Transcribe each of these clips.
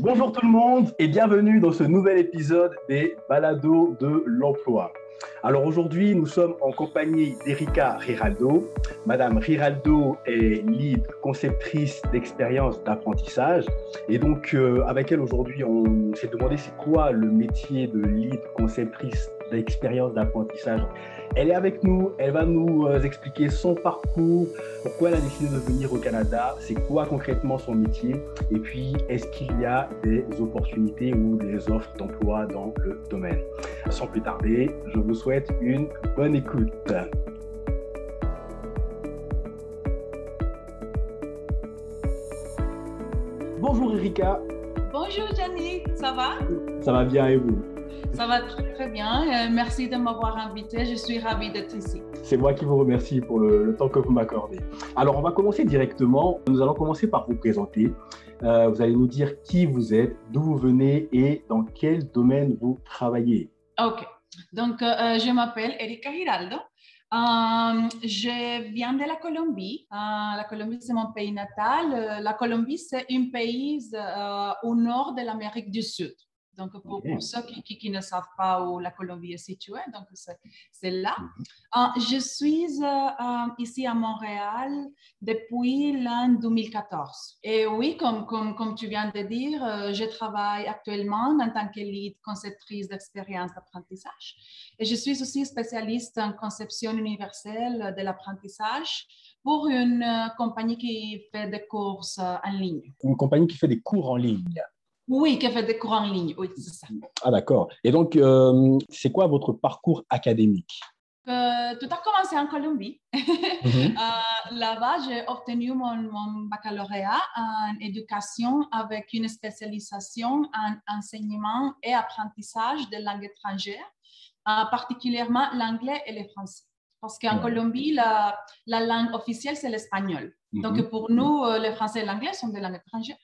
Bonjour tout le monde et bienvenue dans ce nouvel épisode des Balados de l'emploi. Alors aujourd'hui, nous sommes en compagnie d'Erika Riraldo. Madame Riraldo est lead conceptrice d'expérience d'apprentissage. Et donc, euh, avec elle aujourd'hui, on s'est demandé c'est quoi le métier de lead conceptrice d'expérience d'apprentissage. Elle est avec nous, elle va nous euh, expliquer son parcours, pourquoi elle a décidé de venir au Canada, c'est quoi concrètement son métier, et puis est-ce qu'il y a des opportunités ou des offres d'emploi dans le domaine. Sans plus tarder, je vous souhaite une bonne écoute. Bonjour Erika. Bonjour Jenny, ça va? Ça va bien et vous? Ça va très, très bien. Euh, merci de m'avoir invité. Je suis ravie d'être ici. C'est moi qui vous remercie pour le, temps que vous m'accordez. Alors, on va commencer directement. Nous allons commencer par vous présenter. Euh, vous allez nous dire qui vous êtes, d'où vous venez et dans quel domaine vous travaillez. OK. Donc, euh, je m'appelle Erika Giraldo. je viens de la Colombie. la Colombie, c'est mon pays natal. la Colombie, c'est un pays au nord de l'Amérique du Sud. Donc, pour, ceux qui, ne savent pas où la Colombie est située, donc c'est là. Mhm. Ah, je suis euh, euh, ici à Montréal depuis l'an 2014. Et oui, comme, comme, comme tu viens de dire, euh, je travaille actuellement en tant que lead conceptrice d'expérience d'apprentissage. Et je suis aussi spécialiste en conception universelle de l'apprentissage pour une compagnie qui fait des courses en ligne. Une compagnie qui fait des cours en ligne. Oui, qui a fait des cours en ligne, oui, c'est ça. Ah d'accord. Et donc, euh, c'est quoi votre parcours académique? Euh, Tout a commencé en Colombie. Mhm. Euh, là-bas, j'ai obtenu mon, mon, baccalauréat en éducation avec une spécialisation en enseignement et apprentissage de langues étrangères, particulièrement l'anglais et le français. Parce qu'en Colombie, la, la, langue officielle, c'est l'espagnol. Donc, mhm. pour nous, le français et l'anglais sont des langues étrangères.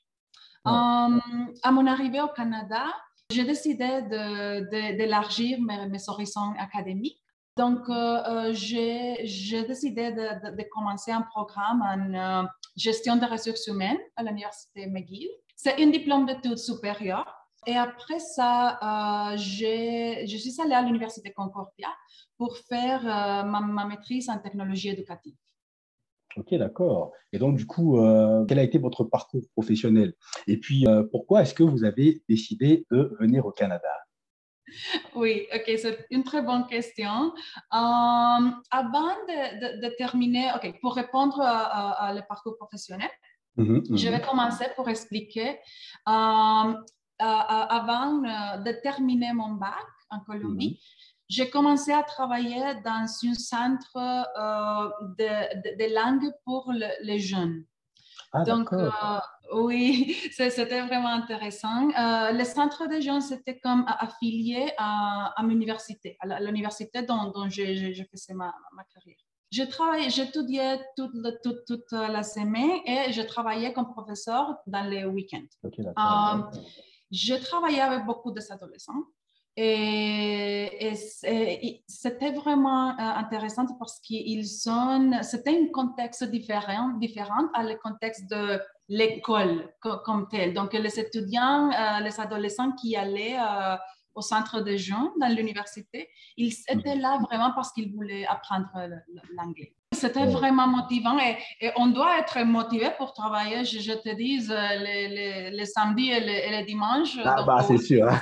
Euh, à mon arrivée au Canada, j'ai décidé d'élargir mes, horizons académiques. Donc, euh, euh, j'ai décidé de, commencer un programme en gestion des ressources humaines à l'Université McGill. C'est un diplôme d'études supérieures. Et après ça, je suis allée à l'Université Concordia pour faire ma maîtrise en technologie éducative. Ok, d'accord. Et donc, du coup, euh, quel a été votre parcours professionnel? Et puis, euh, pourquoi est-ce que vous avez décidé de venir au Canada? Oui, ok, c'est une très bonne question. Euh, avant de, terminer, ok, pour répondre à, le parcours professionnel, mhm, je mhm. vais commencer pour expliquer. avant de terminer mon bac en Colombie, mhm j'ai commencé à travailler dans un centre euh, de, de, langue pour les jeunes. Ah, Donc, euh, oui, c'était vraiment intéressant. Euh, le centre des jeunes, c'était comme affilié à, à l'université, à l'université dont, dont je, faisais ma, ma carrière. Je travaillais, j'étudiais toute, toute, toute, la semaine et je travaillais comme professeur dans les week-ends. je travaillais avec beaucoup d'adolescents. Et, c'était vraiment euh, intéressant parce qu'ils sont, c'était un contexte différent, différent à le contexte de l'école comme tel. Donc, les étudiants, euh, les adolescents qui allaient euh, au centre de jeunes dans l'université, ils étaient là vraiment parce qu'ils voulaient apprendre l'anglais. C'était vraiment motivant et, on doit être motivé pour travailler, je, te dis, les, les, samedis et les, dimanches. Ah, bah, c'est sûr.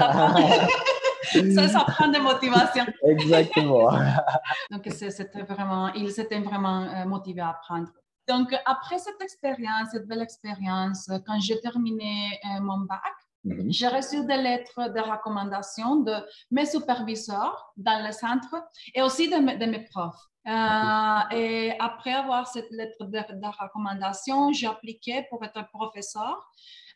ça, ça prend de motivation. Exactement. Donc, c'était vraiment, ils étaient vraiment euh, motivés à apprendre. Donc, après cette expérience, cette belle expérience, quand j'ai terminé euh, mon bac, mhm. J'ai reçu des lettres de recommandation de mes superviseurs dans le centre et aussi de, de mes profs. Euh, et après avoir cette lettre de, de recommandation, j'ai appliqué pour être professeur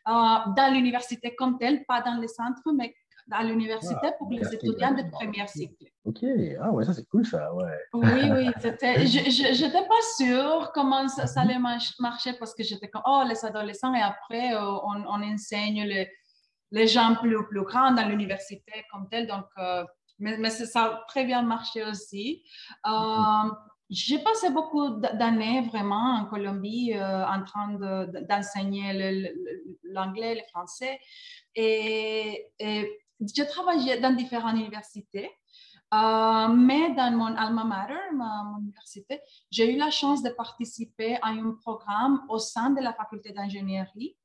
dans l'université comme telle, pas dans le centre, mais à l'université pour les étudiants de premier cycle. Ok, ah ouais, ça c'est cool ça, ouais. Oui, oui, je n'étais pas sûre comment ça, allait marcher parce que j'étais comme, oh, les adolescents et après euh, on, on, enseigne les, les gens plus, plus grands dans l'université comme tel, donc, euh, mais, mais, ça a très bien marché aussi. Euh, j'ai passé beaucoup d'années vraiment en Colombie euh, en train d'enseigner l'anglais, le, français. Et, et j'ai travaillé dans différentes universités. Euh, mais dans mon alma mater, mon université, j'ai eu la chance de participer à un programme au sein de la faculté d'ingénierie.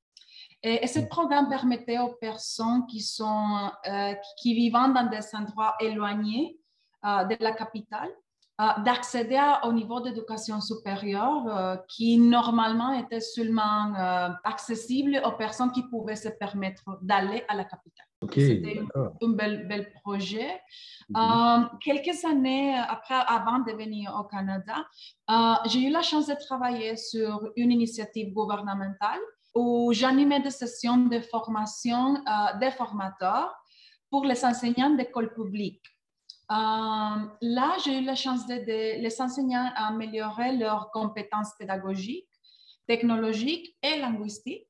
Et, ce programme permettait aux personnes qui, sont, euh, qui vivent dans des endroits éloignés de la capitale euh, d'accéder au niveau d'éducation supérieure euh, qui normalement était seulement euh, accessible aux personnes qui pouvaient se permettre d'aller à la capitale. C'était un, bel, bel, projet. Mhm. quelques années après, avant de venir au Canada, j'ai eu la chance de travailler sur une initiative gouvernementale où j'animais des sessions de formation des formateurs pour les enseignants d'école publique. Euh, là, j'ai eu la chance d'aider les enseignants à améliorer leurs compétences pédagogiques, technologiques et linguistiques.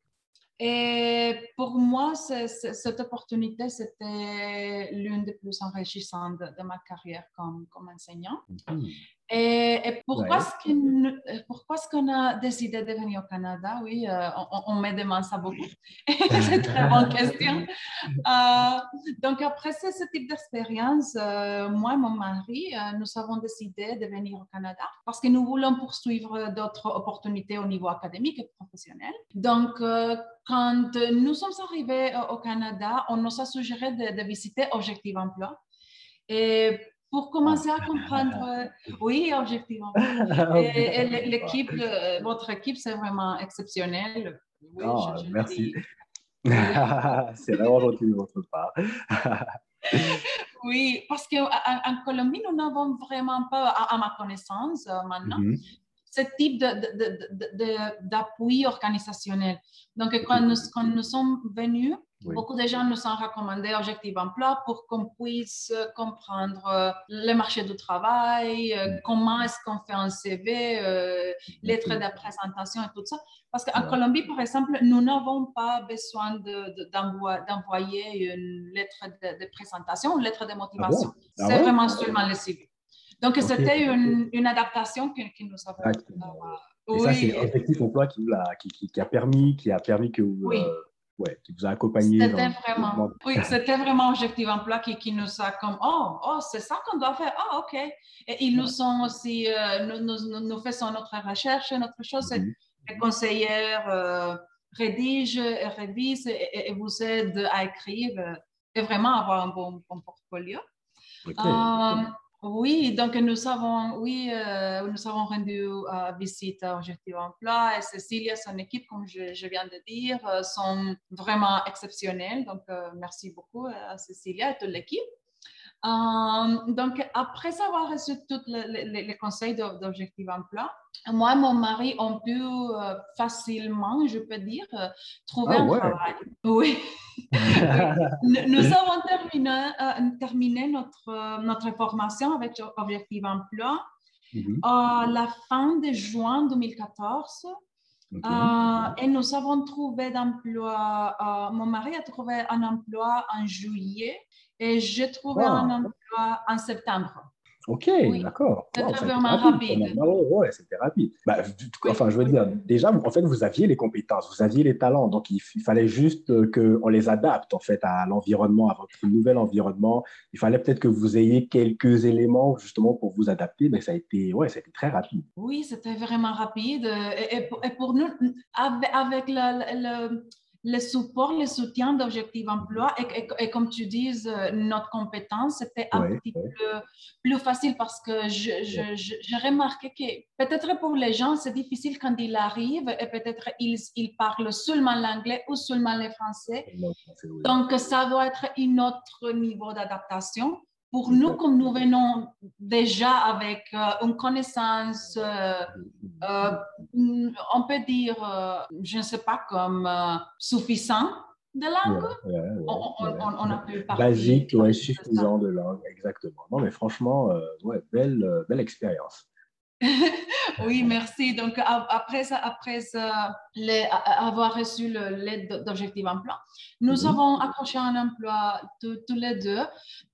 Et pour moi, cette opportunité, c'était l'une des plus enrichissantes de, ma carrière comme, enseignant. Mhm. Et, pourquoi est-ce qu'on a décidé de venir au Canada? Oui, euh, on, me demande ça beaucoup. C'est une très bonne question. Euh, donc, après ce, type d'expérience, euh, moi et mon mari, nous avons décidé de venir au Canada parce que nous voulons poursuivre d'autres opportunités au niveau académique et professionnel. Donc, quand nous sommes arrivés au Canada, on nous a suggéré de, de visiter Objectif Emploi. Et pour commencer à comprendre, euh, oui, objectivement. Et, l'équipe, euh, votre équipe, c'est vraiment exceptionnel. Oui, ah, merci. c'est vraiment gentil de votre part. oui, parce qu'en en Colombie, nous n'avons vraiment pas, à, ma connaissance euh, maintenant, mhm. ce type d'appui organisationnel. Donc, quand nous, quand nous sommes venus, Beaucoup de gens nous ont recommandé Objectif Emploi pour qu'on puisse comprendre euh, le marché du travail, euh, comment est-ce qu'on fait un CV, euh, lettre de présentation et tout ça. Parce qu'en Colombie, par exemple, nous n'avons pas besoin d'envoyer une lettre de, présentation, une lettre de motivation. Ah C'est ah vraiment seulement le CV. Donc, c'était une, une, adaptation que, nous avons. Ah, et ça, c'est Objectif Emploi qui, qui, qui, a permis, qui a permis que vous ouais, qui vous a accompagné. C'était vraiment, oui, c'était vraiment Objectif Emploi qui, qui nous a comme, oh, oh c'est ça qu'on doit faire, oh, OK. Et ils nous sont aussi, euh, nous, nous, nous, faisons notre recherche, notre chose, mm les conseillères euh, rédigent et révisent et, vous aident à écrire euh, et vraiment avoir un bon, bon portfolio. Oui, donc nous avons, oui, euh, nous avons rendu euh, visite à Objectif Emploi et Cécilia, son équipe, comme je, viens de dire, euh, sont vraiment exceptionnels. Donc, merci beaucoup à Cécilia et toute l'équipe. donc, après avoir reçu tous les, conseils d'Objectif Emploi, moi et mon mari ont pu facilement, je peux dire, trouver ah un travail. Oui. Nous, avons terminé, euh, terminé notre, euh, notre formation avec Objectif Emploi mhm. à la fin de juin 2014. Euh, et nous avons trouvé d'emploi, mon mari a trouvé un emploi en juillet et j'ai trouvé un emploi en septembre. Ok, d'accord. C'était vraiment rapide. Oui, c'était rapide. Bah, enfin, je veux dire, déjà, en fait, vous aviez les compétences, vous aviez les talents, donc il, fallait juste euh, qu'on les adapte, en fait, à l'environnement, à votre nouvel environnement. Il fallait peut-être que vous ayez quelques éléments, justement, pour vous adapter, mais ça a été, ouais, ça a été très rapide. Oui, c'était vraiment rapide. Et, pour nous, avec, le le support, le soutien d'Objectif Emploi et, comme tu dis, euh, notre compétence, c'était un petit peu plus facile parce que j'ai remarqué que peut-être pour les gens, c'est difficile quand ils arrivent et peut-être ils, ils parlent seulement l'anglais ou seulement le français. Donc, ça doit être un autre niveau d'adaptation pour nous, comme nous venons déjà avec euh, une connaissance, euh, euh, on peut dire, je ne sais pas, comme suffisant de langue, on, a pu parler. Basique, ouais, suffisant de langue, exactement. Non, mais franchement, ouais, belle, belle expérience. oui, merci. Donc, après, après avoir reçu l'aide d'objectif emploi, nous mhm. avons accroché un emploi tous les deux.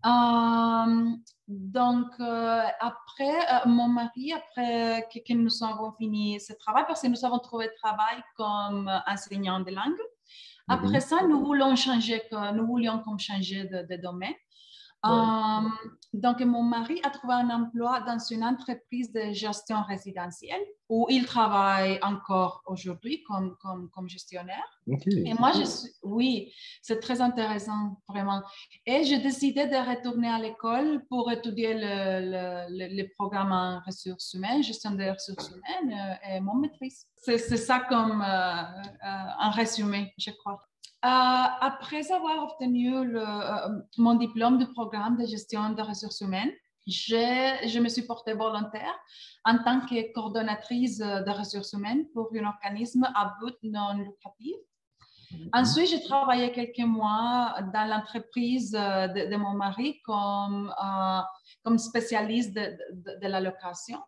Euh, donc, euh, après, euh, mon mari, après que, nous avons fini ce travail, parce que nous avons trouvé travail comme enseignant de langue, après mhm. ça, nous voulons changer, nous voulions comme changer de domaine. Euh, donc, mon mari a trouvé un emploi dans une entreprise de gestion résidentielle où il travaille encore aujourd'hui comme, comme, comme, gestionnaire. Et moi, je suis, oui, c'est très intéressant, vraiment. Et j'ai décidé de retourner à l'école pour étudier le, le, le, programme en ressources humaines, gestion des ressources humaines euh, et mon maîtrise. C'est ça comme euh, un résumé, je crois. Euh, après avoir obtenu euh, mon diplôme du programme de gestion des ressources humaines, je me suis portée volontaire en tant que coordonnatrice de ressources humaines pour un organisme à but non lucratif. Mhm. Ensuite, j'ai travaillé quelques mois dans l'entreprise euh, de, mon mari comme, comme spécialiste de, de, la location.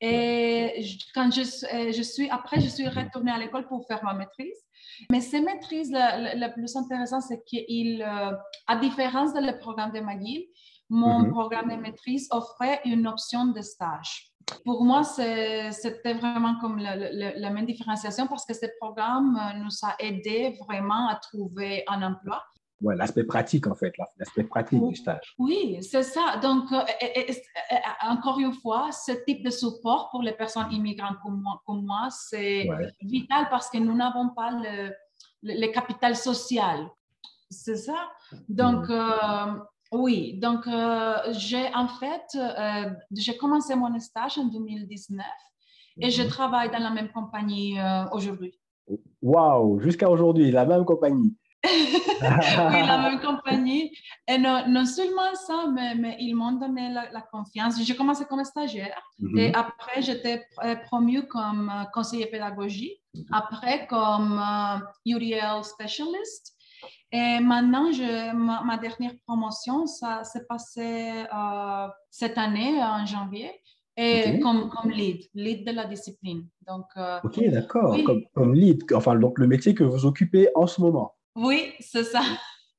Et quand je, je, suis, après, je suis retournée à l'école pour faire ma maîtrise. Mais ces maîtrises, le, plus intéressant, c'est qu'il, euh, à différence de le programme de McGill, mon mhm. programme de maîtrise offrait une option de stage. Pour moi, c'était vraiment comme la, même différenciation parce que ce programme euh, nous a aidé vraiment à trouver un emploi ouais, l'aspect pratique, en fait, l'aspect pratique du stage. Oui, c'est ça. Donc, euh, encore une fois, ce type de support pour les personnes immigrantes comme moi, comme moi c'est vital parce que nous n'avons pas le, le, capital social. C'est ça? Donc, mm. euh, oui, donc euh, j'ai en fait, j'ai commencé mon stage en 2019 et je mm-hmm. travaille dans la même compagnie aujourd'hui. Waouh, jusqu'à aujourd'hui, la même compagnie. Oui, la même compagnie. Et non, non seulement ça, mais, mais ils m'ont donné la, confiance. J'ai commencé comme stagiaire mhm. et après, j'étais euh, promue comme euh, conseiller pédagogie, après comme uh, URL specialist. Et maintenant, je, ma, dernière promotion, ça s'est passé cette année, en janvier, et comme, comme lead, lead de la discipline. Donc, ok, d'accord, comme, comme lead, enfin, donc le métier que vous occupez en ce moment. Oui, c'est ça.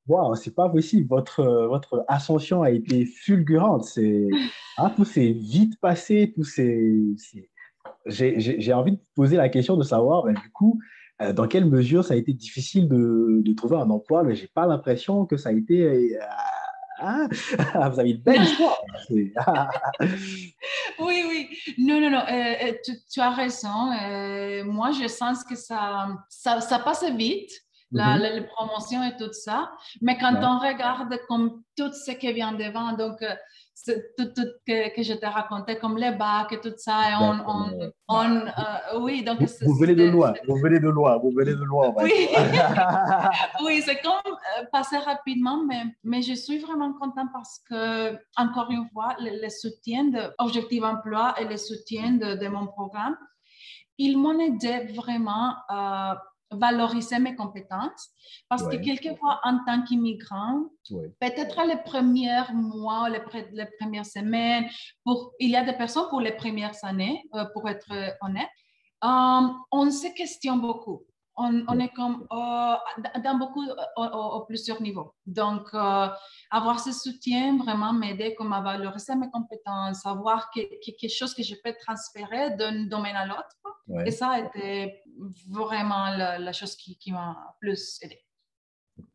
Waouh, c'est pas possible. Votre, votre ascension a été fulgurante. C'est, hein, tout s'est vite passé. Tout J'ai envie de poser la question de savoir, ben, du coup, euh, dans quelle mesure ça a été difficile de, de trouver un emploi, mais j'ai pas l'impression que ça a été. Euh, ah, vous avez une belle histoire. oui, oui. Non, non, non. Euh, tu, as raison. moi, je sens que ça, ça, ça passe vite la, mm-hmm. la, promotion et tout ça. Mais quand on regarde comme tout ce qui vient devant, donc euh, tout, tout que, que, je te racontais, comme les bacs et tout ça, et on, on, on euh, oui, donc vous, venez de loin, vous venez de loin, vous venez de loin. Oui, oui c'est comme euh, passer rapidement, mais, mais je suis vraiment contente parce que, encore une fois, le, soutien de Objectif Emploi et le soutien de, de mon programme, ils m'ont aidé vraiment à valoriser mes compétences parce que quelquefois, en tant qu'immigrant, peut-être les premiers mois, les, les, premières semaines, pour, il y a des personnes pour les premières années, euh, pour être honnête, euh, on se questionne beaucoup. On, est comme euh, dans beaucoup, au, plusieurs niveaux. Donc, avoir ce soutien vraiment m'aider comme à valoriser mes compétences, savoir quelque chose que je peux transférer d'un domaine à l'autre. Et ça a été vraiment la, chose qui, qui m'a plus aidé.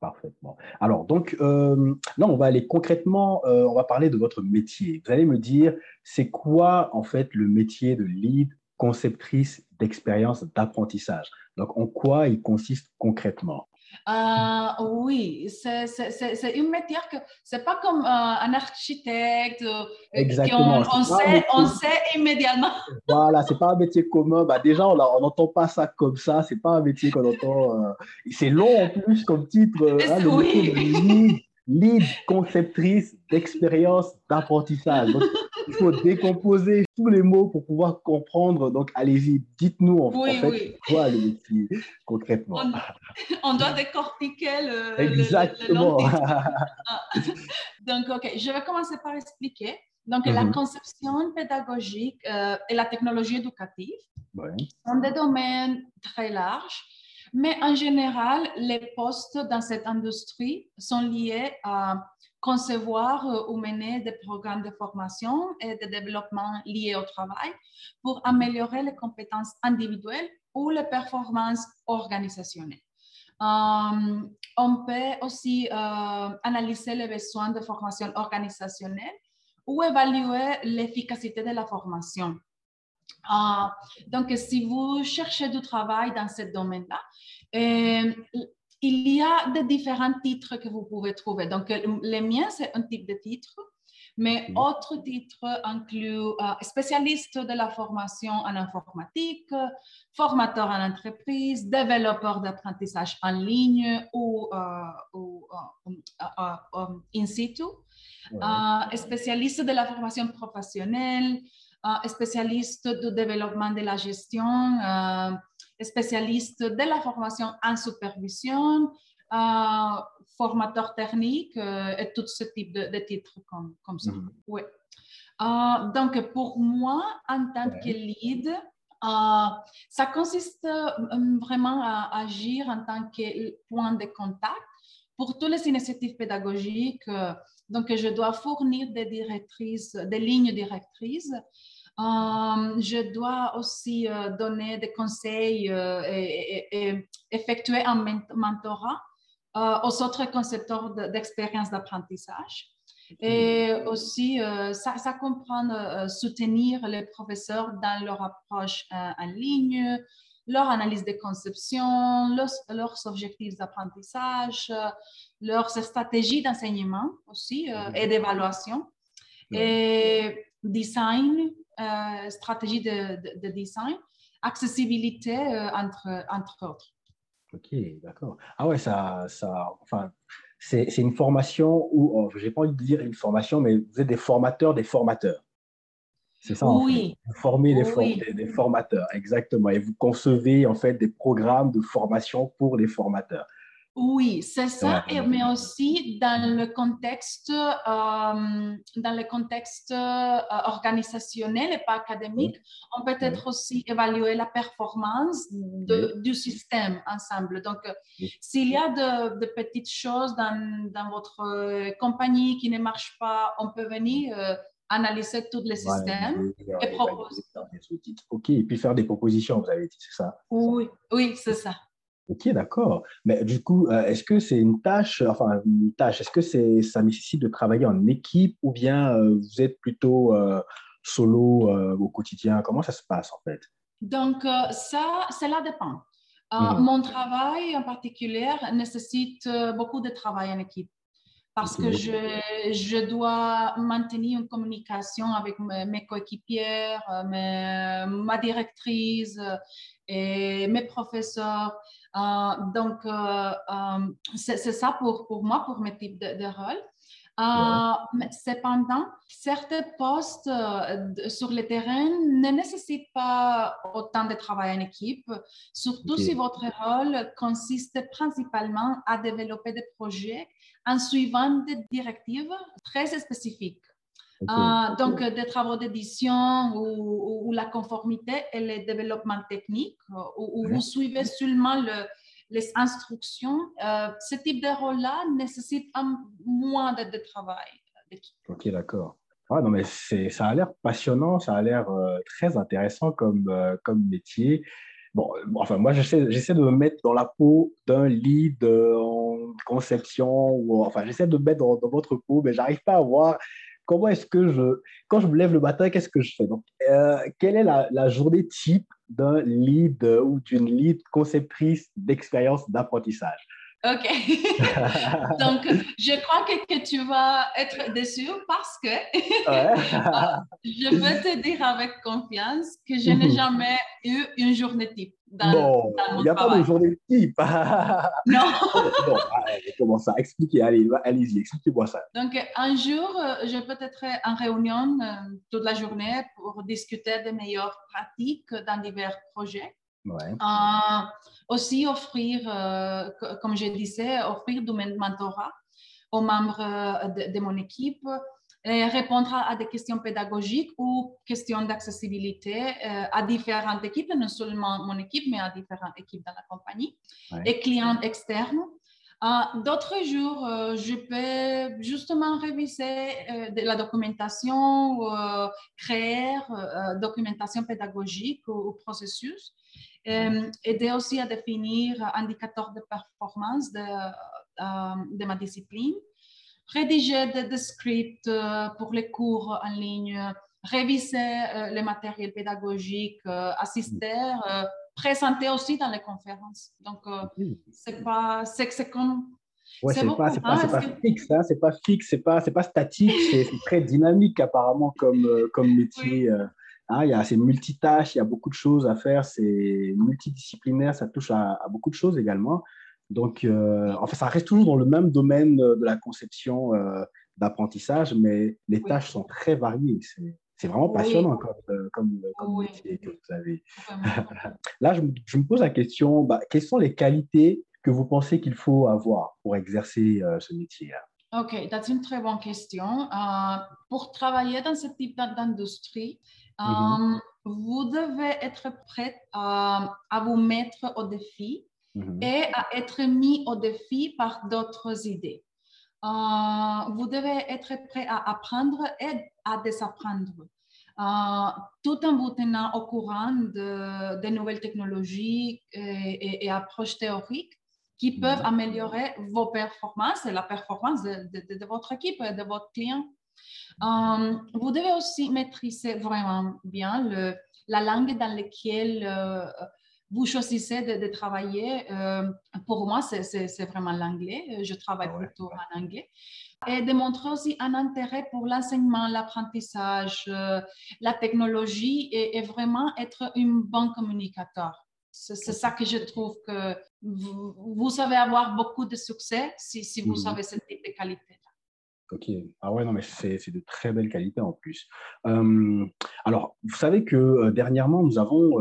Parfaitement. Alors, donc, euh, là, on va aller concrètement, euh, on va parler de votre métier. Vous allez me dire, c'est quoi, en fait, le métier de lead conceptrice d'expérience d'apprentissage? Donc, en quoi il consiste concrètement? Euh, oui, c'est une métier que c'est pas comme euh, un architecte. Euh, Exactement. On, sait, on sait immédiatement. Voilà, c'est pas un métier commun. Bah, déjà, on n'entend pas ça comme ça. C'est pas un métier qu'on entend. c'est long en plus comme titre. Hein, oui lead conceptrice d'expérience d'apprentissage. Il faut décomposer tous les mots pour pouvoir comprendre. Donc, allez-y, dites-nous en, fait quoi le métier concrètement. On, doit décortiquer le. Exactement. Ah. Donc, OK, je vais commencer par expliquer. Donc, la mhm. conception pédagogique euh, et la technologie éducative sont des domaines très larges, mais en général, les postes dans cette industrie sont liés à concevoir euh, ou mener des programmes de formation et de développement liés au travail pour améliorer les compétences individuelles ou les performances organisationnelles. Euh, on peut aussi analyser les besoins de formation organisationnelle ou évaluer l'efficacité de la formation. Donc, si vous cherchez du travail dans ce domaine-là, euh, il y a de différents titres que vous pouvez trouver. Donc, le mien, c'est un type de titre, mais autres titres incluent euh, spécialiste de la formation en informatique, formateur en entreprise, développeur d'apprentissage en ligne ou, euh, ou in situ, spécialiste de la formation professionnelle, spécialiste du développement de la gestion, spécialiste de la formation en supervision, formateur technique et tout ce type de, titres comme, comme ça. Mhm. Oui. donc, pour moi, en tant que lead, ça consiste vraiment à agir en tant que point de contact pour toutes les initiatives pédagogiques donc, je dois fournir des directrices, des lignes directrices. Euh, je dois aussi euh, donner des conseils euh, et, effectuer un mentorat aux autres concepteurs d'expérience d'apprentissage. Et aussi, ça, ça, comprend soutenir les professeurs dans leur approche en ligne, leur analyse de conception, leurs, objectifs d'apprentissage, leurs stratégies d'enseignement aussi euh, et d'évaluation, et design, euh, stratégie de, design, accessibilité, euh, entre, entre autres. Ok, d'accord. Ah ouais, ça, ça enfin, c'est une formation où, oh, je n'ai pas envie de dire une formation, mais vous êtes des formateurs des formateurs. C'est ça, oui. Vous formez des, formateurs, exactement. Et vous concevez en fait des programmes de formation pour les formateurs. Oui, c'est ça, mais aussi dans le contexte, euh, dans le contexte euh, organisationnel et pas académique, on peut être aussi évaluer la performance du système ensemble. Donc, s'il y a de, de, petites choses dans, dans, votre compagnie qui ne marchent pas, on peut venir euh, analyser tous les systèmes et proposer. Ok, et puis faire des propositions, vous avez dit, c'est ça? Oui, oui, c'est ça. Ok, d'accord. Mais du coup, euh, est-ce que c'est une tâche, enfin une tâche, est-ce que c'est, ça nécessite de travailler en équipe ou bien euh, vous êtes plutôt euh, solo au quotidien? Comment ça se passe en fait? Donc, ça, cela dépend. Mhm. Mon travail en particulier nécessite beaucoup de travail en équipe parce que je, je, dois maintenir une communication avec mes, coéquipières, euh, ma directrice euh, et mes professeurs. Euh, donc, c'est ça pour, pour moi, pour mes types de, de rôles. mais cependant, certains postes sur le terrain ne nécessitent pas autant de travail en équipe, surtout si votre rôle consiste principalement à développer des projets en suivant des directives très spécifiques. Euh, donc, des travaux d'édition ou, la conformité et le développement technique, où, vous suivez seulement les instructions. Euh, ce type de rôle-là nécessite un, moins de, travail Ok, d'accord. Ah, non, mais ça a l'air passionnant, ça a l'air euh, très intéressant comme, comme métier. Bon, enfin, moi, j'essaie de me mettre dans la peau d'un lead en conception, ou enfin, j'essaie de me mettre dans, votre peau, mais j'arrive pas à voir comment est-ce que je, quand je me lève le matin, qu'est-ce que je fais? Donc, euh, quelle est la, la journée type d'un lead ou d'une lead conceptrice d'expérience d'apprentissage? Ok. Donc, je crois que, que, tu vas être déçu parce que je peux te dire avec confiance que je n'ai jamais eu une journée type. Dans, non, il n'y a pas de journée type. non. bon, comment ça Expliquez, allez, allez-y, expliquez-moi ça. Donc, un jour, euh, je peux être en réunion euh, toute la journée pour discuter des meilleures pratiques dans divers projets. Euh, aussi offrir, euh, comme je disais, offrir du mentorat aux membres euh, de, mon équipe répondre à, des questions pédagogiques ou questions d'accessibilité euh, à différentes équipes, non seulement mon équipe, mais à différentes équipes dans la compagnie et clients externes. D'autres jours, je peux justement réviser de la documentation, créer documentation pédagogique ou, processus, aider aussi à définir indicateurs de performance de, de ma discipline. Rédiger des, scripts euh, pour les cours en ligne, réviser euh, le matériel pédagogique, euh, assister, présenter aussi dans les conférences. Donc, c'est pas, c'est comme Ouais, c'est pas, pas, pas, fixe, hein, c'est pas fixe, c'est pas, c'est pas statique, c'est très dynamique apparemment comme, comme métier. Hein, il y a, c'est multitâche, il y a beaucoup de choses à faire, c'est multidisciplinaire, ça touche à, à, beaucoup de choses également. Donc, euh, en fait, ça reste toujours dans le même domaine de la conception euh, d'apprentissage, mais les tâches sont très variées. C'est vraiment passionnant comme, euh, comme, métier que vous avez. Là, je, me pose la question, bah, quelles sont les qualités que vous pensez qu'il faut avoir pour exercer ce métier-là? Ok, c'est une très bonne question. pour travailler dans ce type d'industrie, mm-hmm. vous devez être prêt à, à, vous mettre au défi Mhm. et à être mis au défi par d'autres idées. Euh, vous devez être prêt à apprendre et à désapprendre, euh, tout en vous tenant au courant de, de nouvelles technologies et, et, approches théoriques qui mhm. peuvent améliorer vos performances et la performance de, de, votre équipe et de votre client. Euh, vous devez aussi maîtriser vraiment bien le, la langue dans laquelle vous choisissez de, travailler, euh, pour moi, c'est vraiment l'anglais. Je travaille plutôt en anglais. Et démontrer aussi un intérêt pour l'enseignement, l'apprentissage, euh, la technologie et, vraiment être un bon communicateur. C'est ça que je trouve que vous, vous, savez avoir beaucoup de succès si, si vous mmh avez ce type de qualité. Ok. Ah ouais, non, mais c'est de très belles qualités en plus. alors, vous savez que dernièrement, nous avons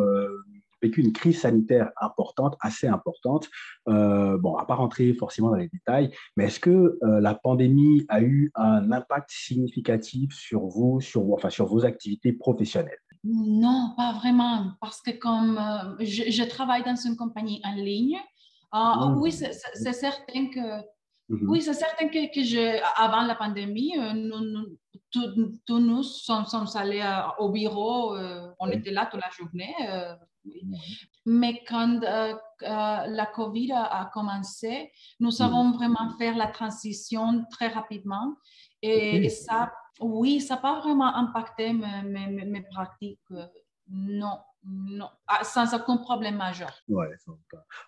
vécu une crise sanitaire importante, assez importante. Euh, bon, à pas rentrer forcément dans les détails, mais est-ce que euh, la pandémie a eu un impact significatif sur vous, sur, enfin, sur vos activités professionnelles? Non, pas vraiment, parce que comme euh, je, travaille dans une compagnie en ligne, ah, mmh. oui, c'est certain que mmh Oui, c'est certain que, que je, avant la pandémie, nous, tous nous sommes, sommes allés au bureau, on était là toute la journée, mais quand euh, euh, la COVID a, commencé, nous avons vraiment fait la transition très rapidement. Et, ça, oui, ça n'a pas vraiment impacté mes, mes, pratiques. Euh, non, non, ah, sans aucun problème majeur. Ouais,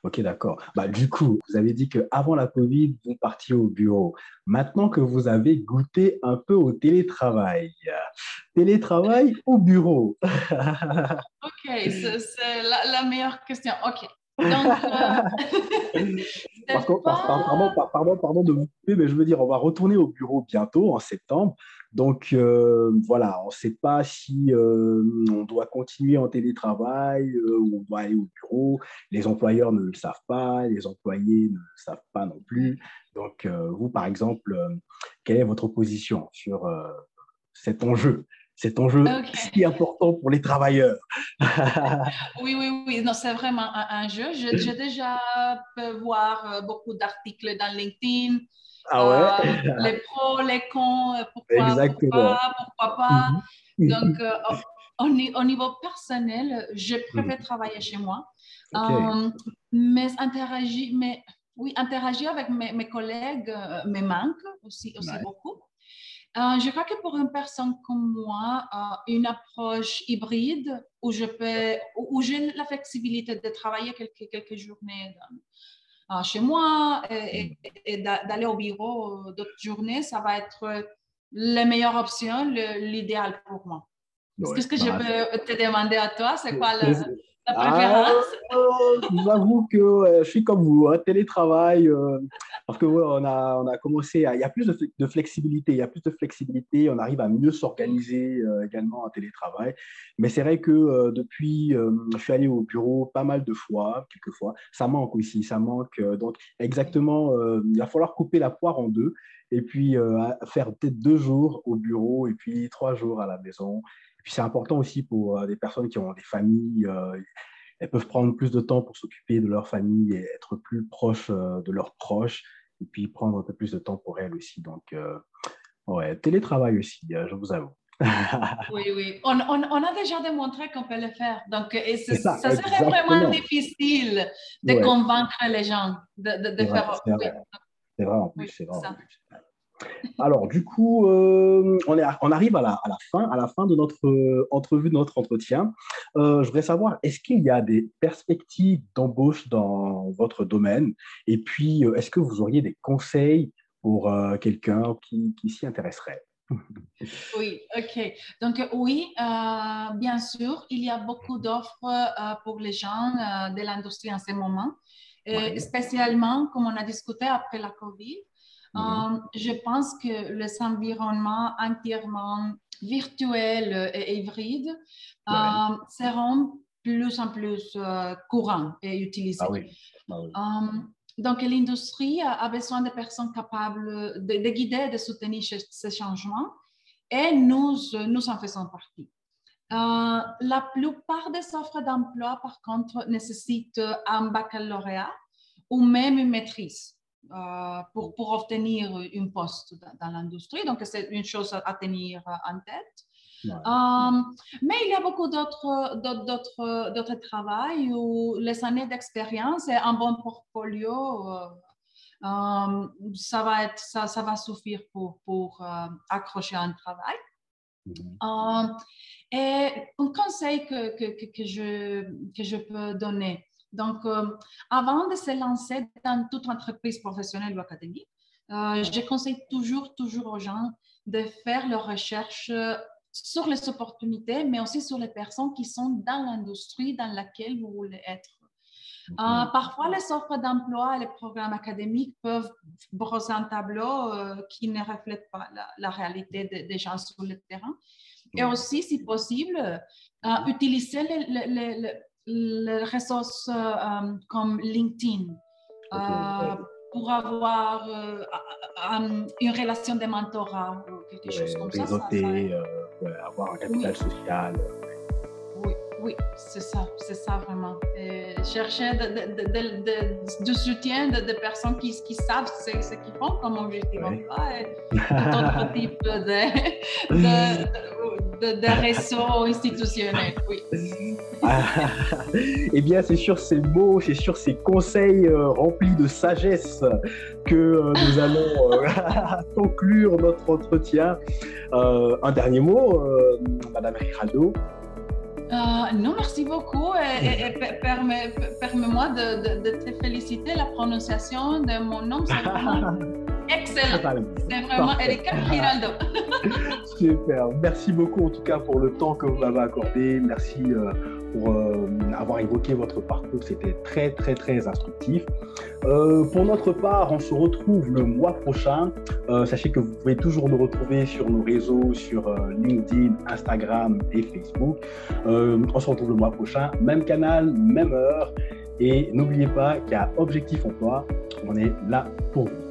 ok, d'accord. Bah, du coup, vous avez dit qu'avant la COVID, vous partiez au bureau. Maintenant que vous avez goûté un peu au télétravail, télétravail au bureau? Ok, c'est la, meilleure question. Ok. Donc, euh, pardon, pardon, pardon, de vous couper, mais je veux dire, on va retourner au bureau bientôt, en septembre. Donc, euh, voilà, on ne sait pas si euh, on doit continuer en télétravail ou on doit aller au bureau. Les employeurs ne le savent pas, les employés ne le savent pas non plus. Donc, vous, par exemple, quelle est votre position sur cet enjeu? Cet enjeu si important pour les travailleurs. oui, oui, oui, non, c'est vraiment un, jeu. J'ai déjà pu voir euh, beaucoup d'articles dans LinkedIn. Ah ouais? Euh, les pros, les cons, euh, pourquoi, pourquoi, pourquoi pas. Mhm. Donc, au, niveau personnel, je préfère mhm. travailler chez moi. mais interagir, mais oui, interagir avec mes, collègues me manque aussi, aussi beaucoup. Euh, je crois que pour une personne comme moi, euh, une approche hybride où je peux, où j'ai la flexibilité de travailler quelques, quelques journées euh, chez moi et, d'aller au bureau d'autres journées, ça va être la meilleure option, l'idéal pour moi. Est-ce que je bah, peux te demander à toi, c'est quoi la, préférence? Ah, Je vous avoue que je suis comme vous, hein, télétravail Parce que on, a, on a commencé à. Il y a plus de, flexibilité. Il y a plus de flexibilité. On arrive à mieux s'organiser euh, également en télétravail. Mais c'est vrai que euh, depuis, euh, je suis allé au bureau pas mal de fois, quelques fois. Ça manque aussi. Ça manque. donc, exactement, il va falloir couper la poire en deux et puis faire peut-être deux jours au bureau et puis trois jours à la maison. Et puis, c'est important aussi pour des personnes qui ont des familles elles peuvent prendre plus de temps pour s'occuper de leur famille et être plus proches de leurs proches, et puis prendre un peu plus de temps pour elles aussi. Donc, euh, ouais, télétravail aussi, euh, je vous avoue. oui, oui. On, on, on, a déjà démontré qu'on peut le faire. Donc, ça, ça, serait vraiment difficile de convaincre les gens de, de, faire. C'est vrai, en plus. c'est vrai. En plus. Alors, du coup, euh, on, est, on, arrive à la, à la, fin, à la fin de notre euh, entrevue, de notre entretien. Euh, je voudrais savoir, est-ce qu'il y a des perspectives d'embauche dans votre domaine? Et puis, est-ce que vous auriez des conseils pour quelqu'un qui, qui s'y intéresserait? Oui, ok. Donc oui, bien sûr, il y a beaucoup d'offres pour les gens de l'industrie en ce moment, spécialement comme on a discuté après la COVID. Euh, je pense que les environnements entièrement virtuels et hybrides euh, seront plus en plus euh, courants et utilisés. Ah ah donc, l'industrie a besoin de personnes capables de, guider, de soutenir ces changements et nous, nous en faisons partie. la plupart des offres d'emploi, par contre, nécessitent un baccalauréat ou même une maîtrise. Euh, pour, pour, obtenir un poste dans, l'industrie. Donc, c'est une chose à, tenir en tête. Euh, mais il y a beaucoup d'autres, d'autres, d'autres travails où les années d'expérience et un bon portfolio, euh, ça, va être, ça, ça va suffire pour, pour accrocher un travail. Mm-hmm. et un conseil que, que, que, je, que je peux donner, donc, euh, avant de se lancer dans toute entreprise professionnelle ou académique, euh, je conseille toujours, toujours aux gens de faire leurs recherches euh, sur les opportunités, mais aussi sur les personnes qui sont dans l'industrie dans laquelle vous voulez être. parfois, les offres d'emploi et les programmes académiques peuvent brosser un tableau qui ne reflète pas la, réalité des gens sur le terrain. Et aussi, si possible, utiliser les, les réseaux euh, comme LinkedIn euh, pour avoir euh, une relation de mentorat ou quelque chose comme ça. avoir un capital social. Oui, oui, c'est ça, c'est ça vraiment. chercher de, de, de, de, soutien de, personnes qui, qui savent ce, ce qu'ils font comme objectif ouais. et d'autres types de, de, réseaux institutionnels, oui. eh bien, c'est sur ces mots, c'est sur ces conseils euh, remplis de sagesse que euh, nous allons euh, conclure notre entretien. un dernier mot, Madame Riraldo. Non, merci beaucoup. Et, permets-moi de, de, te féliciter. La prononciation de mon nom, c'est vraiment Excellent. C'est vraiment Erika Giraldo. Super. Merci beaucoup en tout cas pour le temps que vous m'avez accordé. Merci euh, euh, avoir évoqué votre parcours. C'était très, très, très instructif. Euh, pour notre part, on se retrouve le mois prochain. sachez que vous pouvez toujours nous retrouver sur nos réseaux, sur LinkedIn, Instagram et Facebook. on se retrouve le mois prochain. Même canal, même heure. Et n'oubliez pas a Objectif Emploi. On est là pour vous.